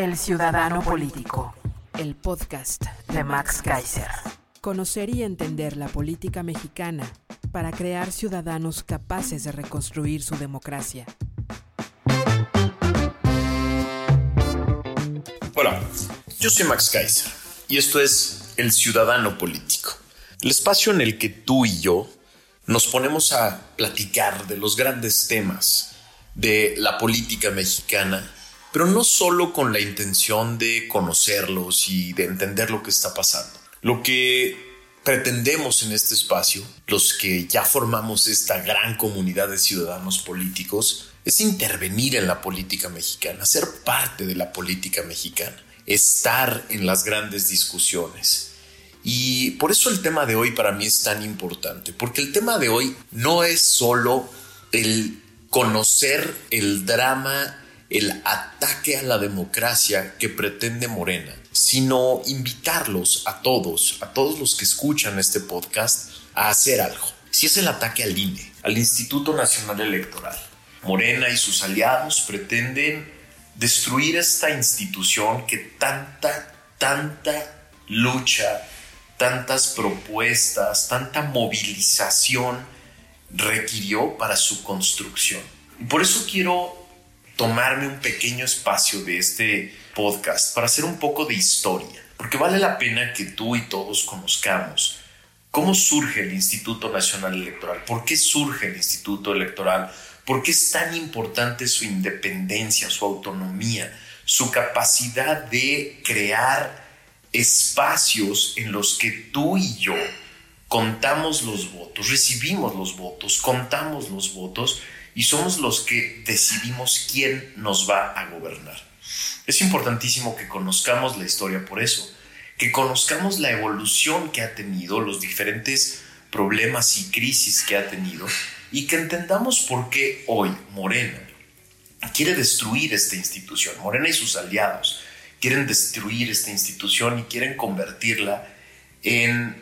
El Ciudadano Político, el podcast de Max Kaiser. Conocer y entender la política mexicana para crear ciudadanos capaces de reconstruir su democracia. Hola, yo soy Max Kaiser y esto es El Ciudadano Político, el espacio en el que tú y yo nos ponemos a platicar de los grandes temas de la política mexicana pero no solo con la intención de conocerlos y de entender lo que está pasando. Lo que pretendemos en este espacio, los que ya formamos esta gran comunidad de ciudadanos políticos, es intervenir en la política mexicana, ser parte de la política mexicana, estar en las grandes discusiones. Y por eso el tema de hoy para mí es tan importante, porque el tema de hoy no es solo el conocer el drama el ataque a la democracia que pretende Morena, sino invitarlos a todos, a todos los que escuchan este podcast, a hacer algo. Si es el ataque al INE, al Instituto Nacional Electoral, Morena y sus aliados pretenden destruir esta institución que tanta, tanta lucha, tantas propuestas, tanta movilización requirió para su construcción. Y por eso quiero tomarme un pequeño espacio de este podcast para hacer un poco de historia, porque vale la pena que tú y todos conozcamos cómo surge el Instituto Nacional Electoral, por qué surge el Instituto Electoral, por qué es tan importante su independencia, su autonomía, su capacidad de crear espacios en los que tú y yo contamos los votos, recibimos los votos, contamos los votos y somos los que decidimos quién nos va a gobernar. Es importantísimo que conozcamos la historia por eso, que conozcamos la evolución que ha tenido, los diferentes problemas y crisis que ha tenido y que entendamos por qué hoy Morena quiere destruir esta institución. Morena y sus aliados quieren destruir esta institución y quieren convertirla en,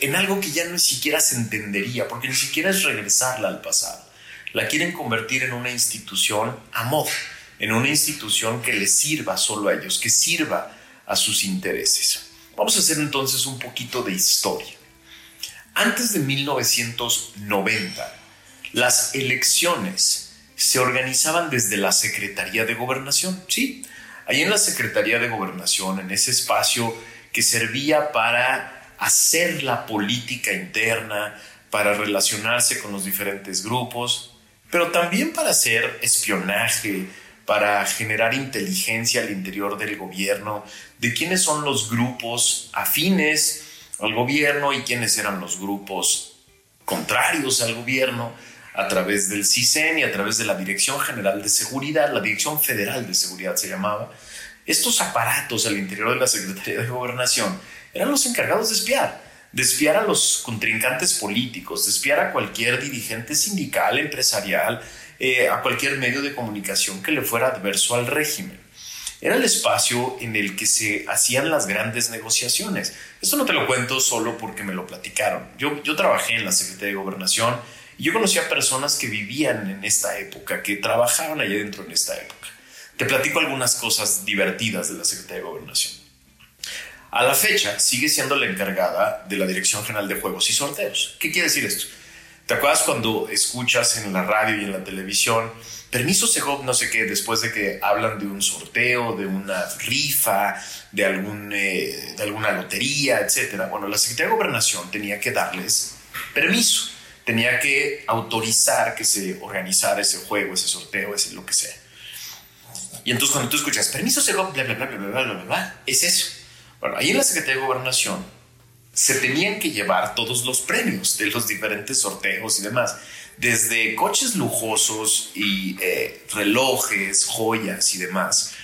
en algo que ya no siquiera se entendería, porque ni siquiera es regresarla al pasado la quieren convertir en una institución a modo, en una institución que les sirva solo a ellos, que sirva a sus intereses. Vamos a hacer entonces un poquito de historia. Antes de 1990, las elecciones se organizaban desde la Secretaría de Gobernación, sí, ahí en la Secretaría de Gobernación, en ese espacio que servía para hacer la política interna, para relacionarse con los diferentes grupos, pero también para hacer espionaje, para generar inteligencia al interior del gobierno, de quiénes son los grupos afines al gobierno y quiénes eran los grupos contrarios al gobierno a través del CISEN y a través de la Dirección General de Seguridad, la Dirección Federal de Seguridad se llamaba. Estos aparatos al interior de la Secretaría de Gobernación eran los encargados de espiar de a los contrincantes políticos, de a cualquier dirigente sindical, empresarial, eh, a cualquier medio de comunicación que le fuera adverso al régimen. Era el espacio en el que se hacían las grandes negociaciones. Esto no te lo cuento solo porque me lo platicaron. Yo, trabajé en la Secretaría de Gobernación y yo conocí a personas que vivían en esta época, que trabajaban allá dentro en esta época. Te platico algunas cosas divertidas de la Secretaría de Gobernación. A la fecha sigue siendo la encargada de la Dirección General de Juegos y Sorteos. ¿Qué quiere decir esto? ¿Te acuerdas cuando escuchas en la radio y en la televisión, permiso Sejov, no sé qué, después de que hablan de un sorteo, de una rifa, de, algún, eh, de alguna lotería, etcétera? Bueno, la Secretaría de Gobernación tenía que darles permiso, tenía que autorizar que se organizara ese juego, ese sorteo, ese lo que sea. Y entonces cuando tú escuchas permiso Sejov, bla, bla, bla, bla, bla, bla, bla, es eso bueno, ahí en la Secretaría de Gobernación se tenían que llevar todos los premios de los diferentes sorteos y demás, desde coches lujosos y eh, relojes, joyas y demás,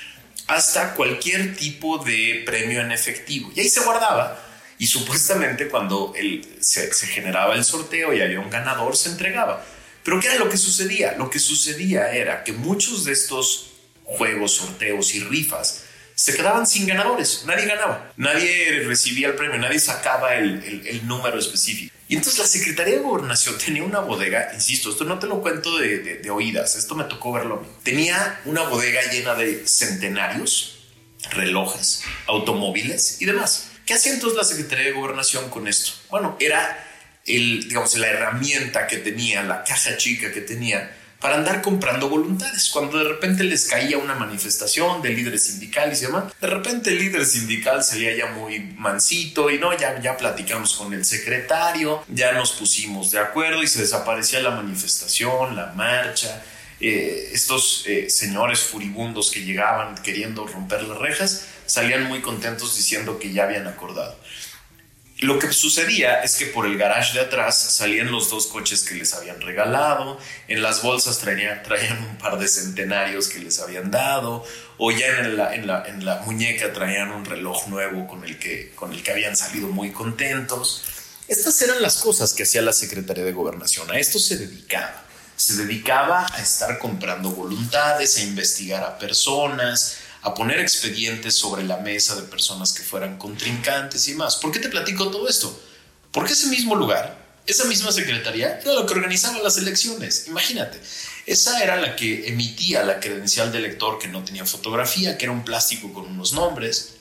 hasta cualquier tipo de premio en efectivo. Y ahí se guardaba. Y supuestamente cuando se, se generaba el sorteo y había un ganador, se entregaba. Pero ¿qué era lo que sucedía? Lo que sucedía era que muchos de estos juegos, sorteos y rifas se quedaban sin ganadores, nadie ganaba, nadie recibía el premio, nadie sacaba el, número específico. Y entonces la Secretaría de Gobernación tenía una bodega, insisto, esto no te lo cuento de, de oídas, esto me tocó verlo. Tenía una bodega llena de centenarios, relojes, automóviles y demás. ¿Qué hacía entonces la Secretaría de Gobernación con esto? Bueno, era el, digamos, la herramienta que tenía, la caja chica que tenía para andar comprando voluntades. Cuando de repente les caía una manifestación de líderes sindicales y demás, de repente el líder sindical salía ya muy mansito y no, ya, ya platicamos con el secretario, ya nos pusimos de acuerdo y se desaparecía la manifestación, la marcha. Eh, estos eh, señores furibundos que llegaban queriendo romper las rejas salían muy contentos diciendo que ya habían acordado. Lo que sucedía es que por el garage de atrás salían los dos coches que les habían regalado, en las bolsas traían, traían un par de centenarios que les habían dado, o ya en la, en la, en la muñeca traían un reloj nuevo con el, que, con el que habían salido muy contentos. Estas eran las cosas que hacía la Secretaría de Gobernación, a esto se dedicaba. Se dedicaba a estar comprando voluntades, a investigar a personas, a poner expedientes sobre la mesa de personas que fueran contrincantes y más. ¿Por qué te platico todo esto? Porque ese mismo lugar, esa misma secretaría, era lo que organizaba las elecciones. Imagínate, esa era la que emitía la credencial de elector que no tenía fotografía, que era un plástico con unos nombres.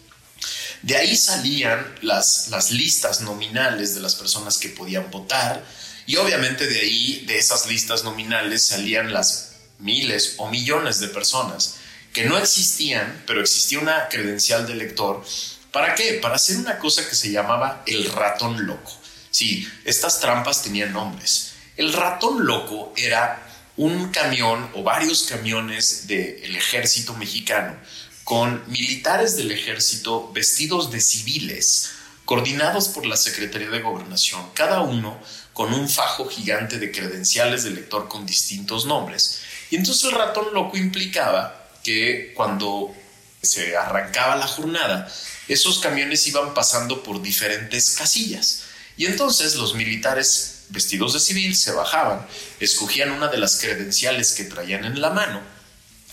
De ahí salían las, las listas nominales de las personas que podían votar y obviamente de ahí, de esas listas nominales, salían las miles o millones de personas que no existían, pero existía una credencial de lector. ¿Para qué? Para hacer una cosa que se llamaba el ratón loco. Sí, estas trampas tenían nombres. El ratón loco era un camión o varios camiones del ejército mexicano con militares del ejército vestidos de civiles, coordinados por la Secretaría de Gobernación, cada uno con un fajo gigante de credenciales de lector con distintos nombres. Y entonces el ratón loco implicaba que cuando se arrancaba la jornada, esos camiones iban pasando por diferentes casillas. Y entonces los militares vestidos de civil se bajaban, escogían una de las credenciales que traían en la mano,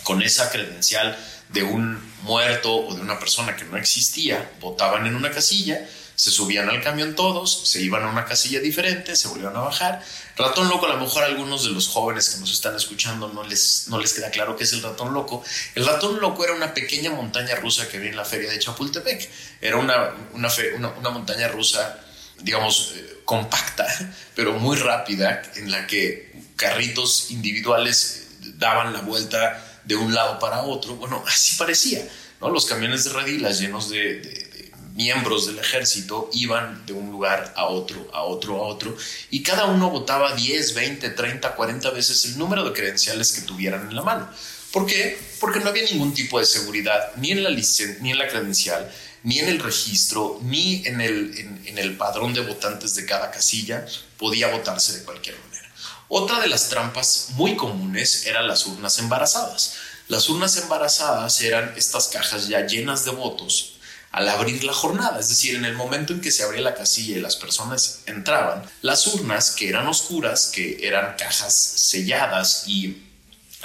con esa credencial de un muerto o de una persona que no existía, votaban en una casilla, se subían al camión todos, se iban a una casilla diferente, se volvían a bajar. Ratón loco, a lo mejor a algunos de los jóvenes que nos están escuchando no les, no les queda claro qué es el ratón loco. El ratón loco era una pequeña montaña rusa que había en la feria de Chapultepec. Era una, una, una, montaña rusa, digamos, eh, compacta, pero muy rápida, en la que carritos individuales daban la vuelta de un lado para otro. Bueno, así parecía. ¿no? Los camiones de redilas llenos de miembros del ejército iban de un lugar a otro, a otro, a otro, y cada uno votaba 10, 20, 30, 40 veces el número de credenciales que tuvieran en la mano. ¿Por qué? Porque no había ningún tipo de seguridad, ni en la, ni en la credencial, ni en el registro, ni en el, en el padrón de votantes de cada casilla, podía votarse de cualquier manera. Otra de las trampas muy comunes eran las urnas embarazadas. Las urnas embarazadas eran estas cajas ya llenas de votos al abrir la jornada, es decir, en el momento en que se abría la casilla y las personas entraban, las urnas que eran oscuras, que eran cajas selladas y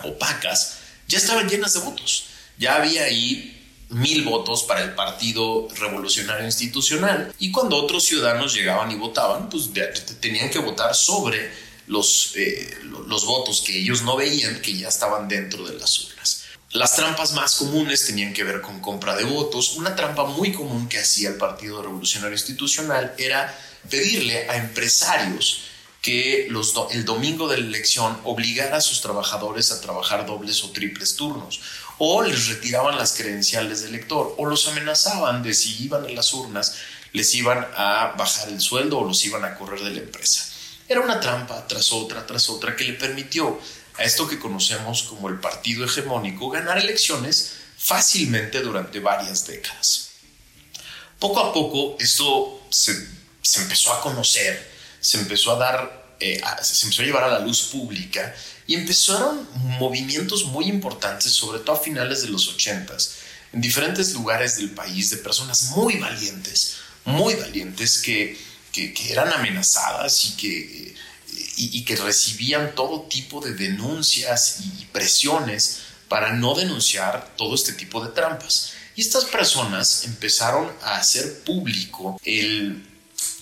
opacas, ya estaban llenas de votos. Ya había ahí mil votos para el Partido Revolucionario Institucional y cuando otros ciudadanos llegaban y votaban, pues tenían que votar sobre los, eh, los votos que ellos no veían que ya estaban dentro de las urnas. Las trampas más comunes tenían que ver con compra de votos. Una trampa muy común que hacía el Partido Revolucionario Institucional era pedirle a empresarios que el domingo de la elección obligara a sus trabajadores a trabajar dobles o triples turnos, o les retiraban las credenciales de elector, o los amenazaban de si iban a las urnas, les iban a bajar el sueldo o los iban a correr de la empresa. Era una trampa tras otra, tras otra, que le permitió a esto que conocemos como el partido hegemónico ganar elecciones fácilmente durante varias décadas. Poco a poco esto se, se empezó a conocer, se empezó a dar, eh, se empezó a llevar a la luz pública y empezaron movimientos muy importantes, sobre todo a finales de los ochentas, en diferentes lugares del país de personas muy valientes, muy valientes que, que, eran amenazadas y que, y, que recibían todo tipo de denuncias y presiones para no denunciar todo este tipo de trampas. Y estas personas empezaron a hacer público el,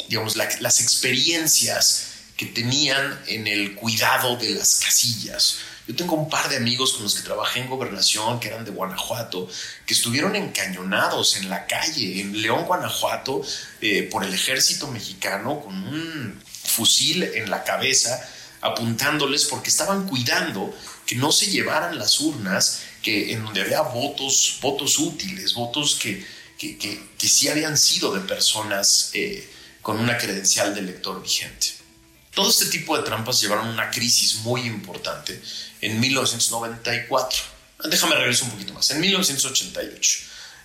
digamos, las experiencias que tenían en el cuidado de las casillas. Yo tengo un par de amigos con los que trabajé en gobernación, que eran de Guanajuato, que estuvieron encañonados en la calle, en León, Guanajuato, eh, por el ejército mexicano, con un fusil en la cabeza, apuntándoles porque estaban cuidando que no se llevaran las urnas, que en donde había votos, votos útiles, votos que, que, que, sí habían sido de personas eh, con una credencial de elector vigente. Todo este tipo de trampas llevaron a una crisis muy importante en 1994. Déjame regresar un poquito más. En 1988,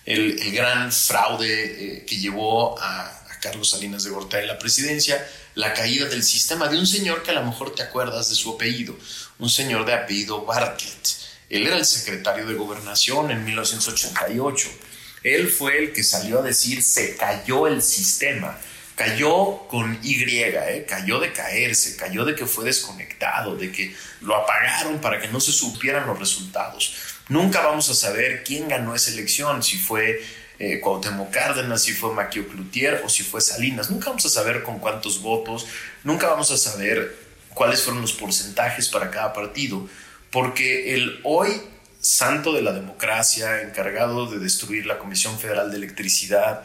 el, el gran fraude eh, que llevó a, Carlos Salinas de Gortari la presidencia, la caída del sistema de un señor que a lo mejor te acuerdas de su apellido, un señor de apellido Bartlett. Él era el secretario de gobernación en 1988. Él fue el que salió a decir se cayó el sistema cayó con Y, ¿eh? cayó de caerse, cayó de que fue desconectado, de que lo apagaron para que no se supieran los resultados. Nunca vamos a saber quién ganó esa elección, si fue eh, Cuauhtémoc Cárdenas, si fue Maquio Cloutier o si fue Salinas. Nunca vamos a saber con cuántos votos, nunca vamos a saber cuáles fueron los porcentajes para cada partido, porque el hoy santo de la democracia, encargado de destruir la Comisión Federal de Electricidad,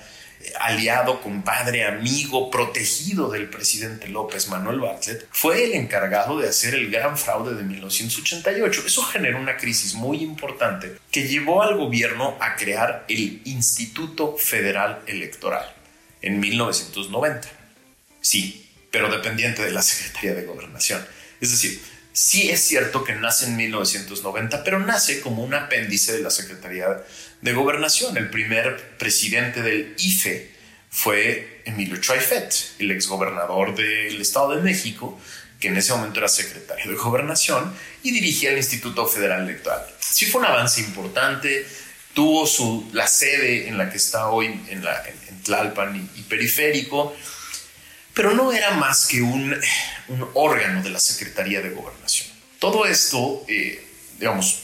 aliado, compadre, amigo, protegido del presidente López Manuel Bartlett, fue el encargado de hacer el gran fraude de 1988. Eso generó una crisis muy importante que llevó al gobierno a crear el Instituto Federal Electoral en 1990. Sí, pero dependiente de la Secretaría de Gobernación. Es decir, sí es cierto que nace en 1990, pero nace como un apéndice de la Secretaría de Gobernación. El primer presidente del IFE fue Emilio Traifet, el exgobernador del Estado de México, que en ese momento era secretario de Gobernación y dirigía el Instituto Federal Electoral. Sí fue un avance importante, tuvo su, la sede en la que está hoy, en, la, en, Tlalpan y, Periférico, pero no era más que un, un, órgano de la Secretaría de Gobernación. Todo esto, eh, digamos,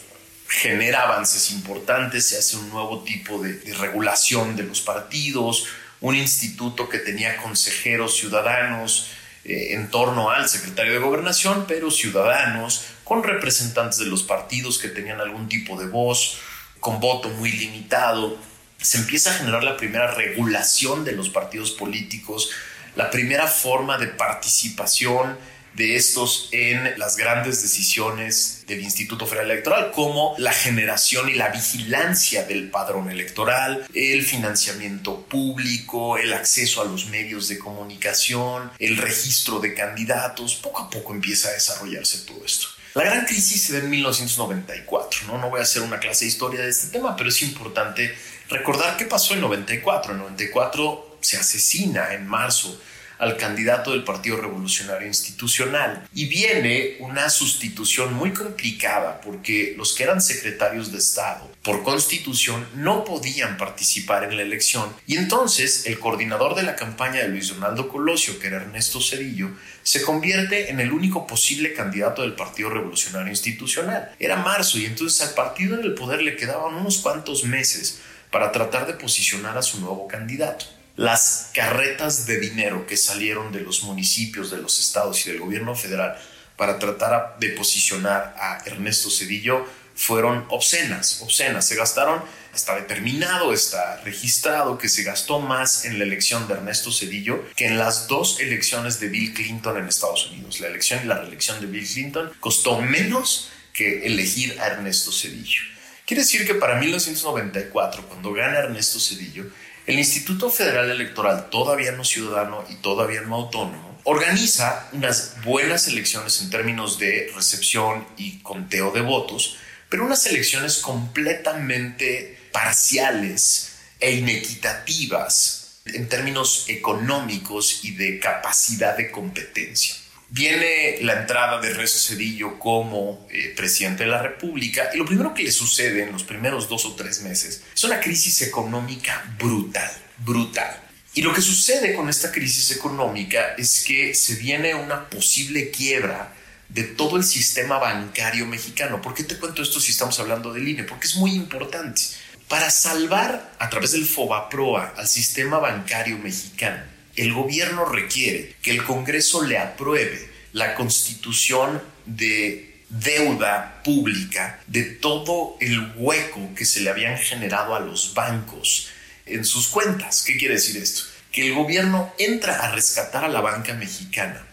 genera avances importantes, se hace un nuevo tipo de, regulación de los partidos, un instituto que tenía consejeros ciudadanos eh, en torno al secretario de gobernación, pero ciudadanos con representantes de los partidos que tenían algún tipo de voz, con voto muy limitado. Se empieza a generar la primera regulación de los partidos políticos, la primera forma de participación de estos en las grandes decisiones del Instituto Federal Electoral, como la generación y la vigilancia del padrón electoral, el financiamiento público, el acceso a los medios de comunicación, el registro de candidatos. Poco a poco empieza a desarrollarse todo esto. La gran crisis se da en 1994, ¿no? No voy a hacer una clase de historia de este tema, pero es importante recordar qué pasó en 94. En 94 se asesina en marzo al candidato del Partido Revolucionario Institucional. Y viene una sustitución muy complicada porque los que eran secretarios de Estado por constitución no podían participar en la elección y entonces el coordinador de la campaña de Luis Donaldo Colosio, que era Ernesto Cedillo, se convierte en el único posible candidato del Partido Revolucionario Institucional. Era marzo y entonces al partido en el poder le quedaban unos cuantos meses para tratar de posicionar a su nuevo candidato las carretas de dinero que salieron de los municipios, de los estados y del gobierno federal para tratar de posicionar a Ernesto Cedillo fueron obscenas, obscenas. Se gastaron, está determinado, está registrado que se gastó más en la elección de Ernesto Cedillo que en las dos elecciones de Bill Clinton en Estados Unidos. La elección y la reelección de Bill Clinton costó menos que elegir a Ernesto Cedillo. Quiere decir que para 1994, cuando gana Ernesto Cedillo, el Instituto Federal Electoral, todavía no ciudadano y todavía no autónomo, organiza unas buenas elecciones en términos de recepción y conteo de votos, pero unas elecciones completamente parciales e inequitativas. en términos económicos y de capacidad de competencia. Viene la entrada de Rezo Cedillo como eh, presidente de la República y lo primero que le sucede en los primeros dos o tres meses es una crisis económica brutal, brutal. Y lo que sucede con esta crisis económica es que se viene una posible quiebra de todo el sistema bancario mexicano. ¿Por qué te cuento esto si estamos hablando del INE? Porque es muy importante. Para salvar a través del FOBAPROA al sistema bancario mexicano, el gobierno requiere que el Congreso le apruebe la constitución de deuda pública de todo el hueco que se le habían generado a los bancos en sus cuentas. ¿Qué quiere decir esto? Que el gobierno entra a rescatar a la banca mexicana,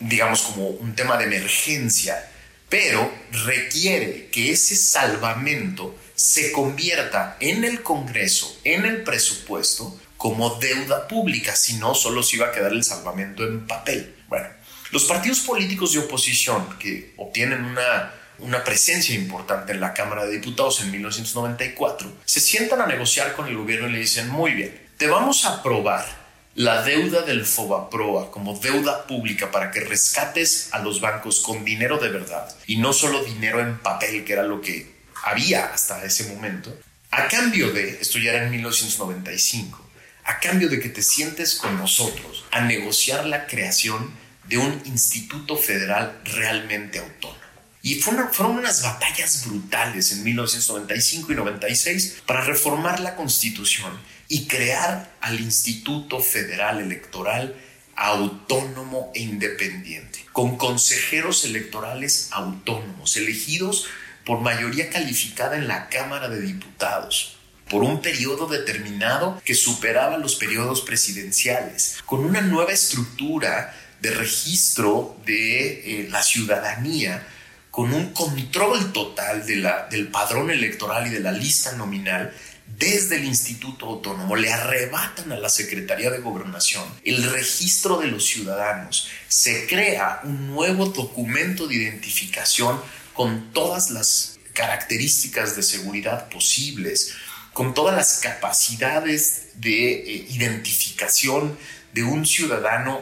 digamos como un tema de emergencia, pero requiere que ese salvamento se convierta en el Congreso, en el presupuesto, como deuda pública, si no, solo se iba a quedar el salvamento en papel. Bueno, los partidos políticos de oposición que obtienen una, una presencia importante en la Cámara de Diputados en 1994, se sientan a negociar con el gobierno y le dicen, muy bien, te vamos a aprobar la deuda del FOBAPROA como deuda pública para que rescates a los bancos con dinero de verdad y no solo dinero en papel, que era lo que había hasta ese momento, a cambio de, esto ya era en 1995, a cambio de que te sientes con nosotros a negociar la creación de un instituto federal realmente autónomo. Y fueron, fueron, unas batallas brutales en 1995 y 96 para reformar la constitución y crear al Instituto Federal Electoral autónomo e independiente, con consejeros electorales autónomos, elegidos por mayoría calificada en la Cámara de Diputados por un periodo determinado que superaba los periodos presidenciales, con una nueva estructura de registro de eh, la ciudadanía, con un control total de del padrón electoral y de la lista nominal desde el Instituto Autónomo le arrebatan a la Secretaría de Gobernación el registro de los ciudadanos. Se crea un nuevo documento de identificación con todas las características de seguridad posibles con todas las capacidades de eh, identificación de un ciudadano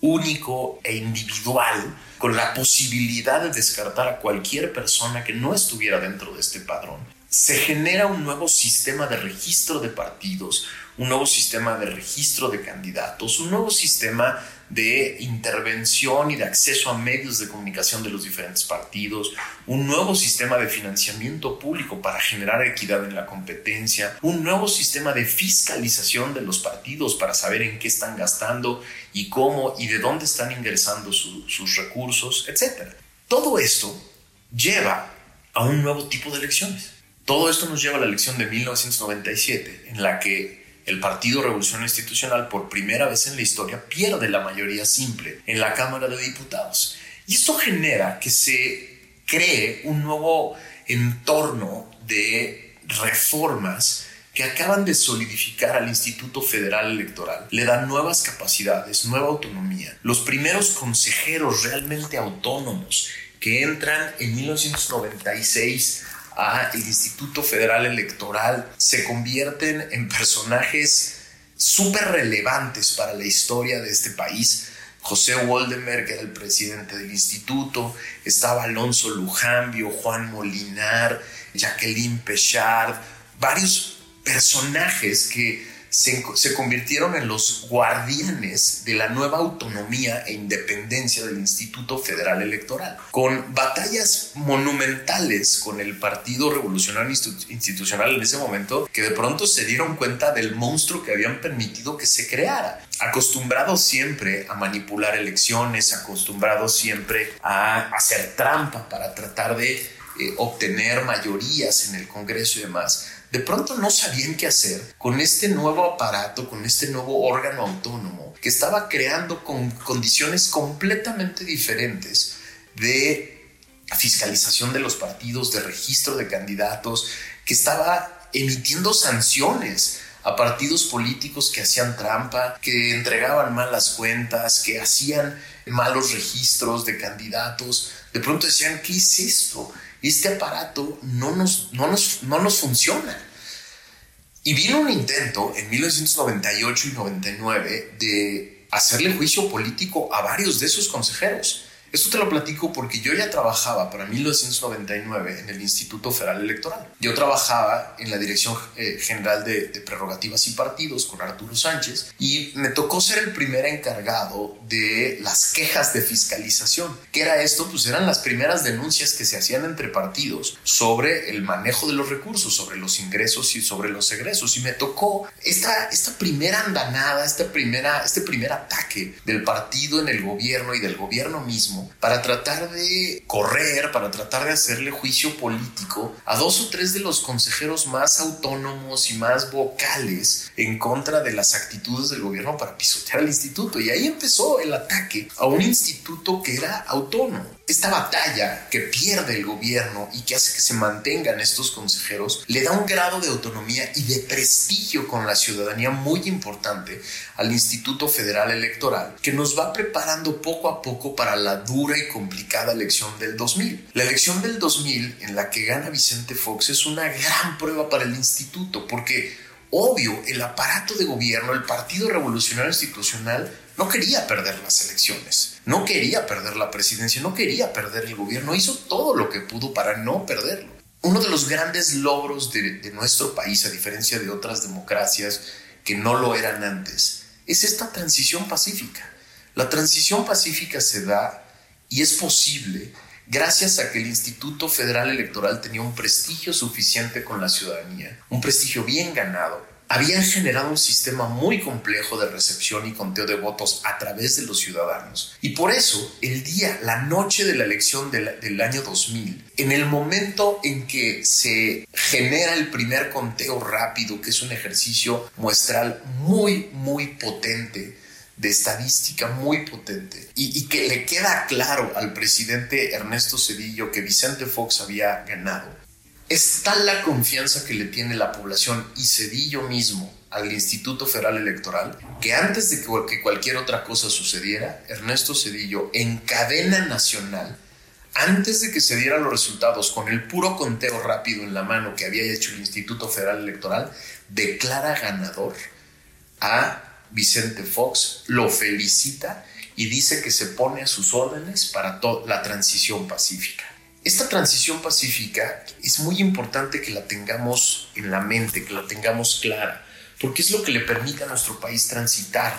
único e individual, con la posibilidad de descartar a cualquier persona que no estuviera dentro de este padrón. Se genera un nuevo sistema de registro de partidos, un nuevo sistema de registro de candidatos, un nuevo sistema de intervención y de acceso a medios de comunicación de los diferentes partidos, un nuevo sistema de financiamiento público para generar equidad en la competencia, un nuevo sistema de fiscalización de los partidos para saber en qué están gastando y cómo y de dónde están ingresando sus recursos, etc. Todo esto lleva a un nuevo tipo de elecciones. Todo esto nos lleva a la elección de 1997, en la que el Partido Revolución Institucional por primera vez en la historia pierde la mayoría simple en la Cámara de Diputados. Y esto genera que se cree un nuevo entorno de reformas que acaban de solidificar al Instituto Federal Electoral. Le dan nuevas capacidades, nueva autonomía. Los primeros consejeros realmente autónomos que entran en 1996 a el Instituto Federal Electoral se convierten en personajes súper relevantes para la historia de este país. José Waldenberg era el presidente del instituto, estaba Alonso Lujambio, Juan Molinar, Jacqueline Pechard, varios personajes que se, convirtieron en los guardianes de la nueva autonomía e independencia del Instituto Federal Electoral, con batallas monumentales con el Partido Revolucionario Institucional en ese momento, que de pronto se dieron cuenta del monstruo que habían permitido que se creara. Acostumbrados siempre a manipular elecciones, acostumbrados siempre a hacer trampa para tratar de eh, obtener mayorías en el Congreso y demás de pronto no sabían qué hacer con este nuevo aparato, con este nuevo órgano autónomo que estaba creando con condiciones completamente diferentes de fiscalización de los partidos, de registro de candidatos, que estaba emitiendo sanciones a partidos políticos que hacían trampa, que entregaban malas cuentas, que hacían malos registros de candidatos. De pronto decían, ¿qué es esto? Este aparato no nos, no nos, no nos funciona. Y vino un intento en 1998 y 99 de hacerle juicio político a varios de esos consejeros. Esto te lo platico porque yo ya trabajaba para 1999 en el Instituto Federal Electoral. Yo trabajaba en la Dirección eh, General de, Prerrogativas y Partidos con Arturo Sánchez y me tocó ser el primer encargado de las quejas de fiscalización. ¿Qué era esto? Pues eran las primeras denuncias que se hacían entre partidos sobre el manejo de los recursos, sobre los ingresos y sobre los egresos. Y me tocó esta, esta primera andanada, esta primera, este primer ataque del partido en el gobierno y del gobierno mismo para tratar de correr, para tratar de hacerle juicio político a dos o tres de los consejeros más autónomos y más vocales en contra de las actitudes del gobierno para pisotear al instituto. Y ahí empezó el ataque a un instituto que era autónomo esta batalla que pierde el gobierno y que hace que se mantengan estos consejeros le da un grado de autonomía y de prestigio con la ciudadanía muy importante al Instituto Federal Electoral que nos va preparando poco a poco para la dura y complicada elección del 2000. La elección del 2000 en la que gana Vicente Fox es una gran prueba para el instituto porque obvio el aparato de gobierno, el Partido Revolucionario Institucional no quería perder las elecciones, no quería perder la presidencia, no quería perder el gobierno, hizo todo lo que pudo para no perderlo. Uno de los grandes logros de, nuestro país, a diferencia de otras democracias que no lo eran antes, es esta transición pacífica. La transición pacífica se da y es posible gracias a que el Instituto Federal Electoral tenía un prestigio suficiente con la ciudadanía, un prestigio bien ganado, habían generado un sistema muy complejo de recepción y conteo de votos a través de los ciudadanos. Y por eso, el día, la noche de la elección del, año 2000, en el momento en que se genera el primer conteo rápido, que es un ejercicio muestral muy, muy potente, de estadística muy potente. Y, que le queda claro al presidente Ernesto Cedillo que Vicente Fox había ganado, es tal la confianza que le tiene la población y Cedillo mismo al Instituto Federal Electoral que antes de que cualquier otra cosa sucediera, Ernesto Cedillo en cadena nacional, antes de que se dieran los resultados con el puro conteo rápido en la mano que había hecho el Instituto Federal Electoral, declara ganador a Vicente Fox, lo felicita y dice que se pone a sus órdenes para la transición pacífica. Esta transición pacífica es muy importante que la tengamos en la mente, que la tengamos clara, porque es lo que le permite a nuestro país transitar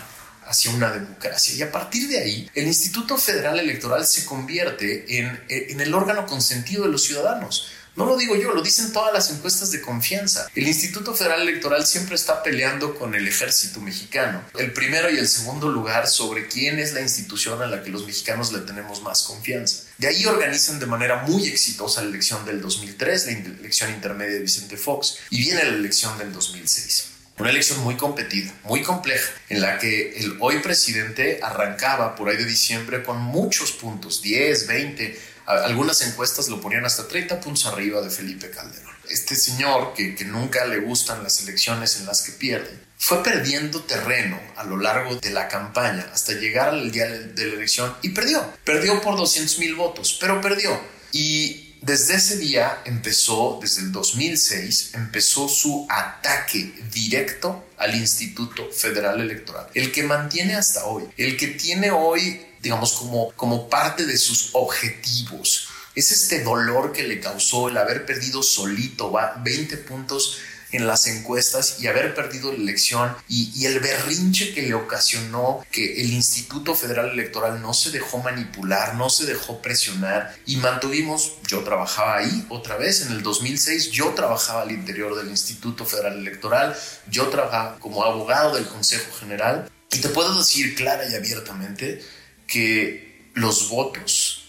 hacia una democracia. Y a partir de ahí, el Instituto Federal Electoral se convierte en, en el órgano consentido de los ciudadanos. No lo digo yo, lo dicen todas las encuestas de confianza. El Instituto Federal Electoral siempre está peleando con el ejército mexicano. El primero y el segundo lugar sobre quién es la institución a la que los mexicanos le tenemos más confianza. De ahí organizan de manera muy exitosa la elección del 2003, la elección intermedia de Vicente Fox, y viene la elección del 2006. Una elección muy competida, muy compleja, en la que el hoy presidente arrancaba por ahí de diciembre con muchos puntos, 10, 20, algunas encuestas lo ponían hasta 30 puntos arriba de Felipe Calderón. Este señor, que, que nunca le gustan las elecciones en las que pierde, fue perdiendo terreno a lo largo de la campaña hasta llegar al día de la elección y perdió. Perdió por 200 mil votos, pero perdió. Y desde ese día empezó, desde el 2006, empezó su ataque directo al Instituto Federal Electoral. El que mantiene hasta hoy, el que tiene hoy digamos, como, como parte de sus objetivos. Es este dolor que le causó el haber perdido solito, va 20 puntos en las encuestas y haber perdido la elección y, y, el berrinche que le ocasionó que el Instituto Federal Electoral no se dejó manipular, no se dejó presionar y mantuvimos, yo trabajaba ahí otra vez en el 2006, yo trabajaba al interior del Instituto Federal Electoral, yo trabajaba como abogado del Consejo General y te puedo decir clara y abiertamente que los votos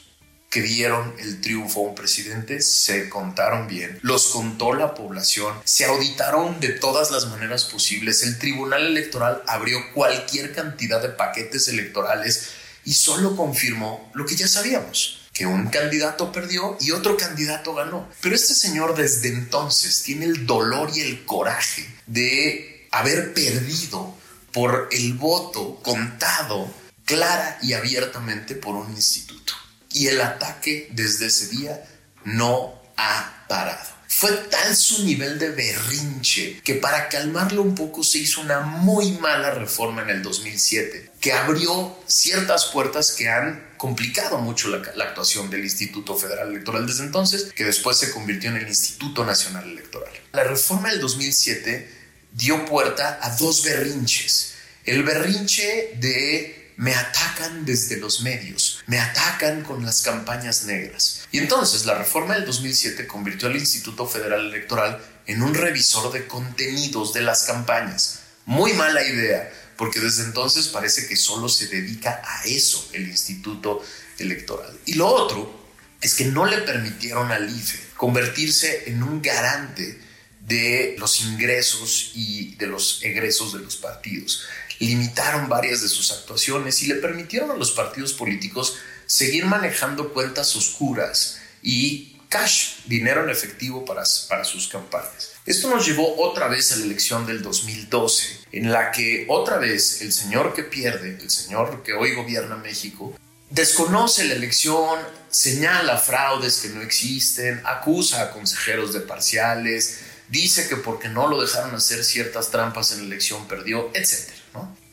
que dieron el triunfo a un presidente se contaron bien, los contó la población, se auditaron de todas las maneras posibles, el Tribunal Electoral abrió cualquier cantidad de paquetes electorales y solo confirmó lo que ya sabíamos, que un candidato perdió y otro candidato ganó. Pero este señor desde entonces tiene el dolor y el coraje de haber perdido por el voto contado clara y abiertamente por un instituto. Y el ataque desde ese día no ha parado. Fue tal su nivel de berrinche que para calmarlo un poco se hizo una muy mala reforma en el 2007, que abrió ciertas puertas que han complicado mucho la, la, actuación del Instituto Federal Electoral desde entonces, que después se convirtió en el Instituto Nacional Electoral. La reforma del 2007 dio puerta a dos berrinches. El berrinche de me atacan desde los medios, me atacan con las campañas negras. Y entonces la reforma del 2007 convirtió al Instituto Federal Electoral en un revisor de contenidos de las campañas. Muy mala idea, porque desde entonces parece que solo se dedica a eso el Instituto Electoral. Y lo otro es que no le permitieron al IFE convertirse en un garante de los ingresos y de los egresos de los partidos limitaron varias de sus actuaciones y le permitieron a los partidos políticos seguir manejando cuentas oscuras y cash, dinero en efectivo para, para sus campañas. Esto nos llevó otra vez a la elección del 2012, en la que otra vez el señor que pierde, el señor que hoy gobierna México, desconoce la elección, señala fraudes que no existen, acusa a consejeros de parciales, dice que porque no lo dejaron hacer ciertas trampas en la elección perdió, etc.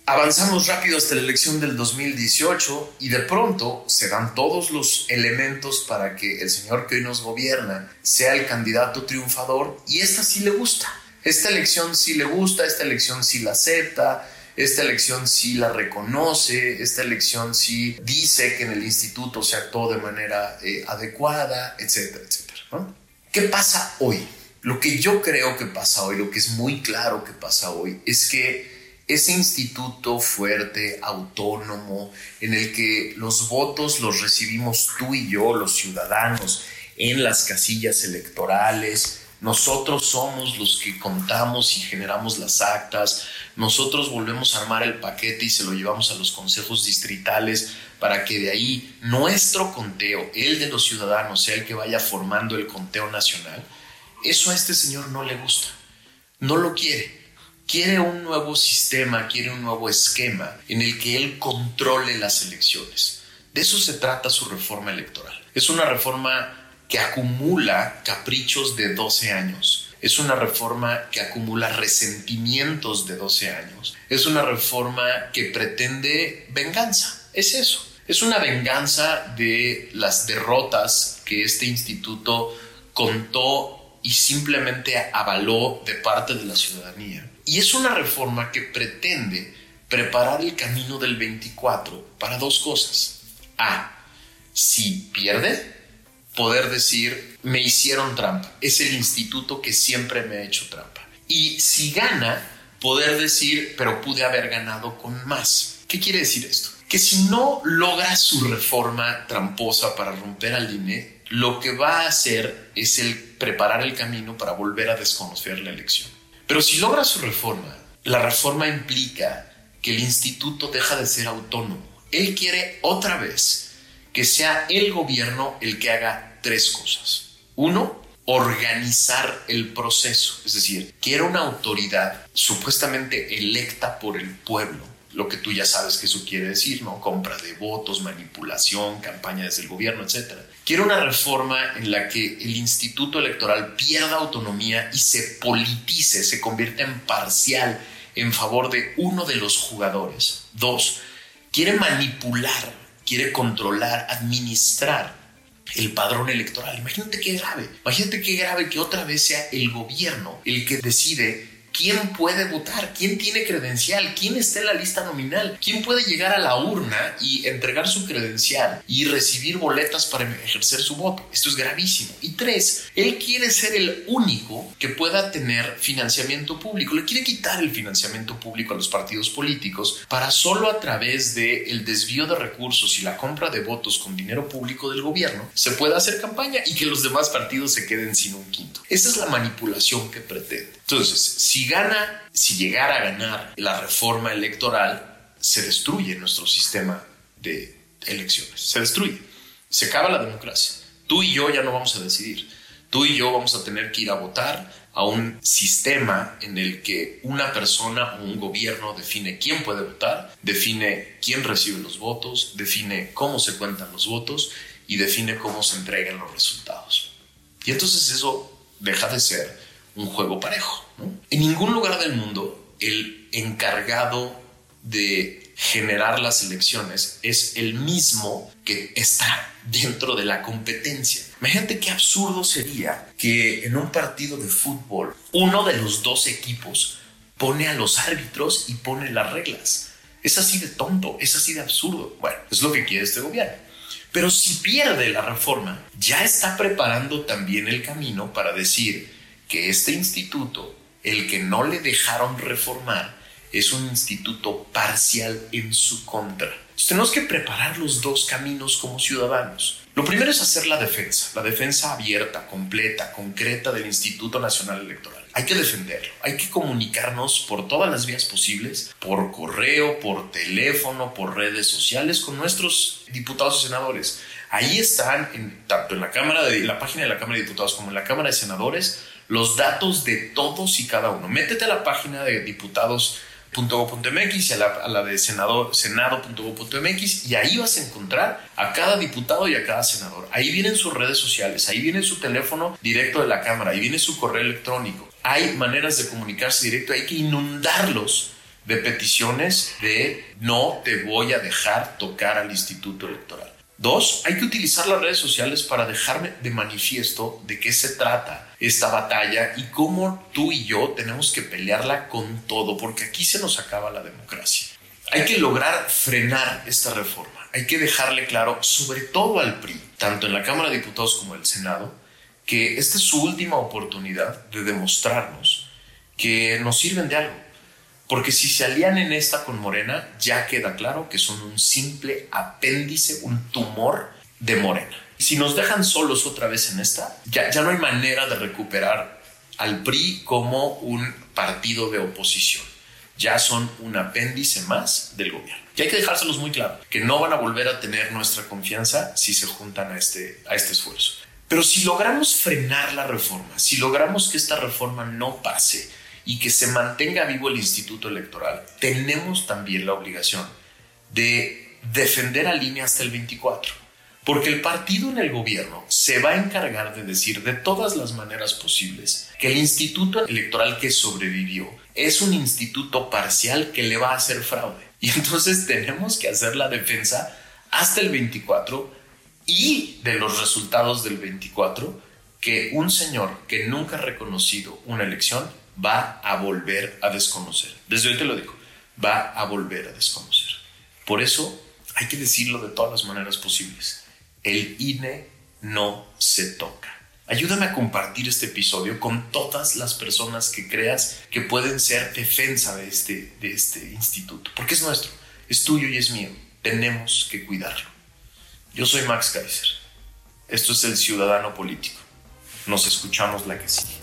Avanzamos rápido hasta la elección del 2018 y de pronto se dan todos los elementos para que el señor que hoy nos gobierna sea el candidato triunfador y esta sí le gusta. Esta elección sí le gusta, esta elección sí la acepta, esta elección sí la reconoce, esta elección sí dice que en el instituto se actuó de manera eh, adecuada, etcétera, etcétera. ¿Qué pasa hoy? Lo que yo creo que pasa hoy, lo que es muy claro que pasa hoy, es que ese instituto fuerte, autónomo, en el que los votos los recibimos tú y yo, los ciudadanos, en las casillas electorales. Nosotros somos los que contamos y generamos las actas. Nosotros volvemos a armar el paquete y se lo llevamos a los consejos distritales para que de ahí nuestro conteo, el de los ciudadanos, sea el que vaya formando el conteo nacional. Eso a este señor no le gusta. No lo quiere quiere un nuevo sistema, quiere un nuevo esquema en el que él controle las elecciones. De eso se trata su reforma electoral. Es una reforma que acumula caprichos de 12 años. Es una reforma que acumula resentimientos de 12 años. Es una reforma que pretende venganza. Es eso. Es una venganza de las derrotas que este instituto contó y simplemente avaló de parte de la ciudadanía. Y es una reforma que pretende preparar el camino del 24 para dos cosas. A, si pierde, poder decir, me hicieron trampa. Es el instituto que siempre me ha hecho trampa. Y si gana, poder decir, pero pude haber ganado con más. ¿Qué quiere decir esto? Que si no logra su reforma tramposa para romper al INE, lo que va a hacer es el preparar el camino para volver a desconocer la elección. Pero si logra su reforma, la reforma implica que el instituto deja de ser autónomo. Él quiere otra vez que sea el gobierno el que haga tres cosas. Uno, organizar el proceso, es decir, quiere una autoridad supuestamente electa por el pueblo lo que tú ya sabes que eso quiere decir, ¿no? Compra de votos, manipulación, campaña desde el gobierno, etc. Quiero una reforma en la que el instituto electoral pierda autonomía y se politice, se convierta en parcial en favor de uno de los jugadores. Dos, quiere manipular, quiere controlar, administrar el padrón electoral. Imagínate qué grave. Imagínate qué grave que otra vez sea el gobierno el que decide quién puede votar, quién tiene credencial, quién está en la lista nominal, quién puede llegar a la urna y entregar su credencial y recibir boletas para ejercer su voto. Esto es gravísimo. Y tres, él quiere ser el único que pueda tener financiamiento público. Le quiere quitar el financiamiento público a los partidos políticos para solo a través del el desvío de recursos y la compra de votos con dinero público del gobierno se pueda hacer campaña y que los demás partidos se queden sin un quinto. Esa es la manipulación que pretende. Entonces, si gana, si llegara a ganar la reforma electoral, se destruye nuestro sistema de elecciones. Se destruye. Se acaba la democracia. Tú y yo ya no vamos a decidir. Tú y yo vamos a tener que ir a votar a un sistema en el que una persona o un gobierno define quién puede votar, define quién recibe los votos, define cómo se cuentan los votos y define cómo se entregan los resultados. Y entonces eso deja de ser un juego parejo. En ningún lugar del mundo el encargado de generar las elecciones es el mismo que está dentro de la competencia. Imagínate qué absurdo sería que en un partido de fútbol uno de los dos equipos pone a los árbitros y pone las reglas. Es así de tonto, es así de absurdo. Bueno, es lo que quiere este gobierno. Pero si pierde la reforma, ya está preparando también el camino para decir que este instituto, el que no le dejaron reformar, es un instituto parcial en su contra. Tenemos que preparar los dos caminos como ciudadanos. Lo primero es hacer la defensa, la defensa abierta, completa, concreta del Instituto Nacional Electoral. Hay que defenderlo, hay que comunicarnos por todas las vías posibles, por correo, por teléfono, por redes sociales con nuestros diputados y senadores. Ahí están, en, tanto en la, Cámara de, la página de la Cámara de Diputados como en la Cámara de Senadores, los datos de todos y cada uno. Métete a la página de diputados .go.mx y a la, de senador, senado.go.mx y ahí vas a encontrar a cada diputado y a cada senador. Ahí vienen sus redes sociales, ahí viene su teléfono directo de la Cámara, ahí viene su correo electrónico. Hay maneras de comunicarse directo, hay que inundarlos de peticiones de no te voy a dejar tocar al Instituto Electoral. Dos, hay que utilizar las redes sociales para dejarme de manifiesto de qué se trata esta batalla y cómo tú y yo tenemos que pelearla con todo, porque aquí se nos acaba la democracia. Hay que lograr frenar esta reforma. Hay que dejarle claro, sobre todo al PRI, tanto en la Cámara de Diputados como en el Senado, que esta es su última oportunidad de demostrarnos que nos sirven de algo porque si se alían en esta con Morena, ya queda claro que son un simple apéndice, un tumor de Morena. Si nos dejan solos otra vez en esta, ya, ya no hay manera de recuperar al PRI como un partido de oposición. Ya son un apéndice más del gobierno. Y hay que dejárselos muy claro, que no van a volver a tener nuestra confianza si se juntan a este, a este esfuerzo. Pero si logramos frenar la reforma, si logramos que esta reforma no pase, y que se mantenga vivo el Instituto Electoral, tenemos también la obligación de defender a línea hasta el 24. Porque el partido en el gobierno se va a encargar de decir de todas las maneras posibles que el instituto electoral que sobrevivió es un instituto parcial que le va a hacer fraude. Y entonces tenemos que hacer la defensa hasta el 24 y de los resultados del 24 que un señor que nunca ha reconocido una elección va a volver a desconocer. Desde hoy te lo digo, va a volver a desconocer. Por eso hay que decirlo de todas las maneras posibles. El INE no se toca. Ayúdame a compartir este episodio con todas las personas que creas que pueden ser defensa de este, de este instituto, porque es nuestro, es tuyo y es mío. Tenemos que cuidarlo. Yo soy Max Kaiser. Esto es el Ciudadano Político. Nos escuchamos la que sigue.